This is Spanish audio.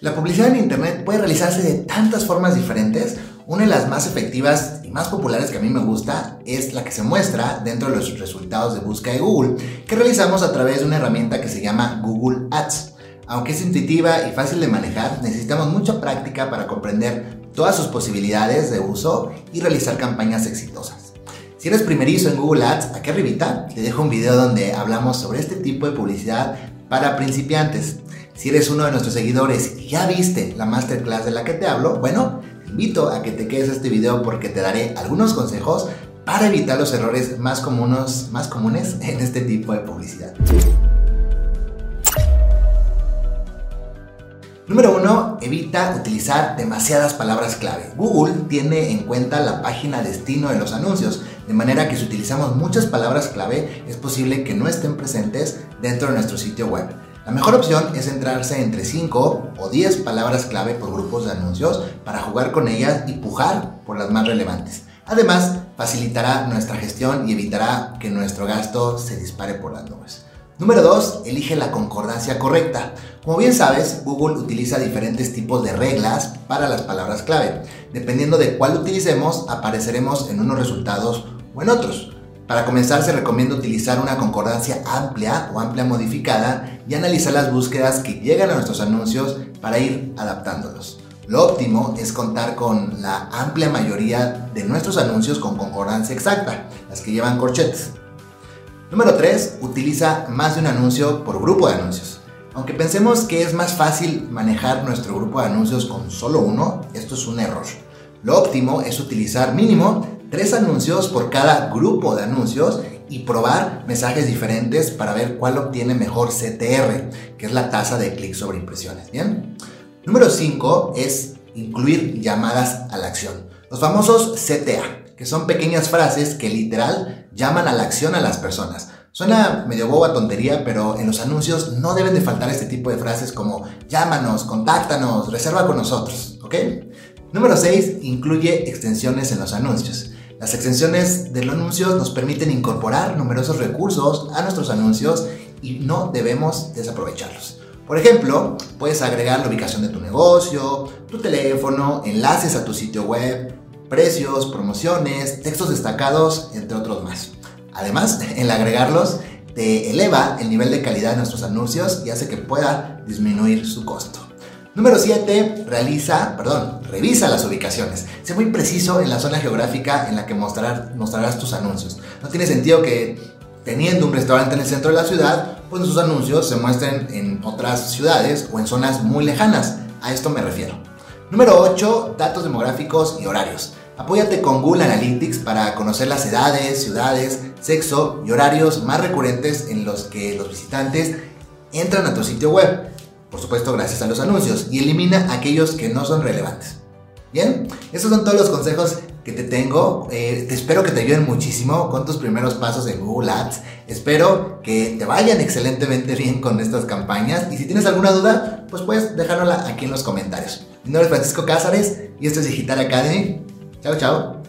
La publicidad en Internet puede realizarse de tantas formas diferentes. Una de las más efectivas y más populares que a mí me gusta es la que se muestra dentro de los resultados de búsqueda de Google, que realizamos a través de una herramienta que se llama Google Ads. Aunque es intuitiva y fácil de manejar, necesitamos mucha práctica para comprender todas sus posibilidades de uso y realizar campañas exitosas. Si eres primerizo en Google Ads, aquí arribita te dejo un video donde hablamos sobre este tipo de publicidad para principiantes. Si eres uno de nuestros seguidores y ya viste la masterclass de la que te hablo, bueno, te invito a que te quedes este video porque te daré algunos consejos para evitar los errores más comunes, más comunes en este tipo de publicidad. Número 1. Evita utilizar demasiadas palabras clave. Google tiene en cuenta la página destino de los anuncios, de manera que si utilizamos muchas palabras clave es posible que no estén presentes dentro de nuestro sitio web. La mejor opción es centrarse entre 5 o 10 palabras clave por grupos de anuncios para jugar con ellas y pujar por las más relevantes. Además, facilitará nuestra gestión y evitará que nuestro gasto se dispare por las nubes. Número 2. Elige la concordancia correcta. Como bien sabes, Google utiliza diferentes tipos de reglas para las palabras clave. Dependiendo de cuál utilicemos, apareceremos en unos resultados o en otros. Para comenzar se recomienda utilizar una concordancia amplia o amplia modificada y analizar las búsquedas que llegan a nuestros anuncios para ir adaptándolos. Lo óptimo es contar con la amplia mayoría de nuestros anuncios con concordancia exacta, las que llevan corchetes. Número 3. Utiliza más de un anuncio por grupo de anuncios. Aunque pensemos que es más fácil manejar nuestro grupo de anuncios con solo uno, esto es un error. Lo óptimo es utilizar mínimo tres anuncios por cada grupo de anuncios y probar mensajes diferentes para ver cuál obtiene mejor CTR, que es la tasa de clic sobre impresiones. Bien. Número 5 es incluir llamadas a la acción. Los famosos CTA, que son pequeñas frases que literal llaman a la acción a las personas. Suena medio boba tontería, pero en los anuncios no deben de faltar este tipo de frases como llámanos, contáctanos, reserva con nosotros, ¿ok? Número 6. Incluye extensiones en los anuncios. Las extensiones de los anuncios nos permiten incorporar numerosos recursos a nuestros anuncios y no debemos desaprovecharlos. Por ejemplo, puedes agregar la ubicación de tu negocio, tu teléfono, enlaces a tu sitio web, precios, promociones, textos destacados, entre otros más. Además, el agregarlos te eleva el nivel de calidad de nuestros anuncios y hace que pueda disminuir su costo. Número 7. Realiza, perdón, revisa las ubicaciones. Sé muy preciso en la zona geográfica en la que mostrarás tus anuncios. No tiene sentido que teniendo un restaurante en el centro de la ciudad, pues sus anuncios se muestren en otras ciudades o en zonas muy lejanas. A esto me refiero. Número 8. Datos demográficos y horarios. Apóyate con Google Analytics para conocer las edades, ciudades, sexo y horarios más recurrentes en los que los visitantes entran a tu sitio web por supuesto gracias a los anuncios, y elimina aquellos que no son relevantes. Bien, esos son todos los consejos que te tengo. Eh, te espero que te ayuden muchísimo con tus primeros pasos en Google Ads. Espero que te vayan excelentemente bien con estas campañas. Y si tienes alguna duda, pues puedes dejárnosla aquí en los comentarios. Mi nombre es Francisco Cázares y esto es Digital Academy. Chao, chao.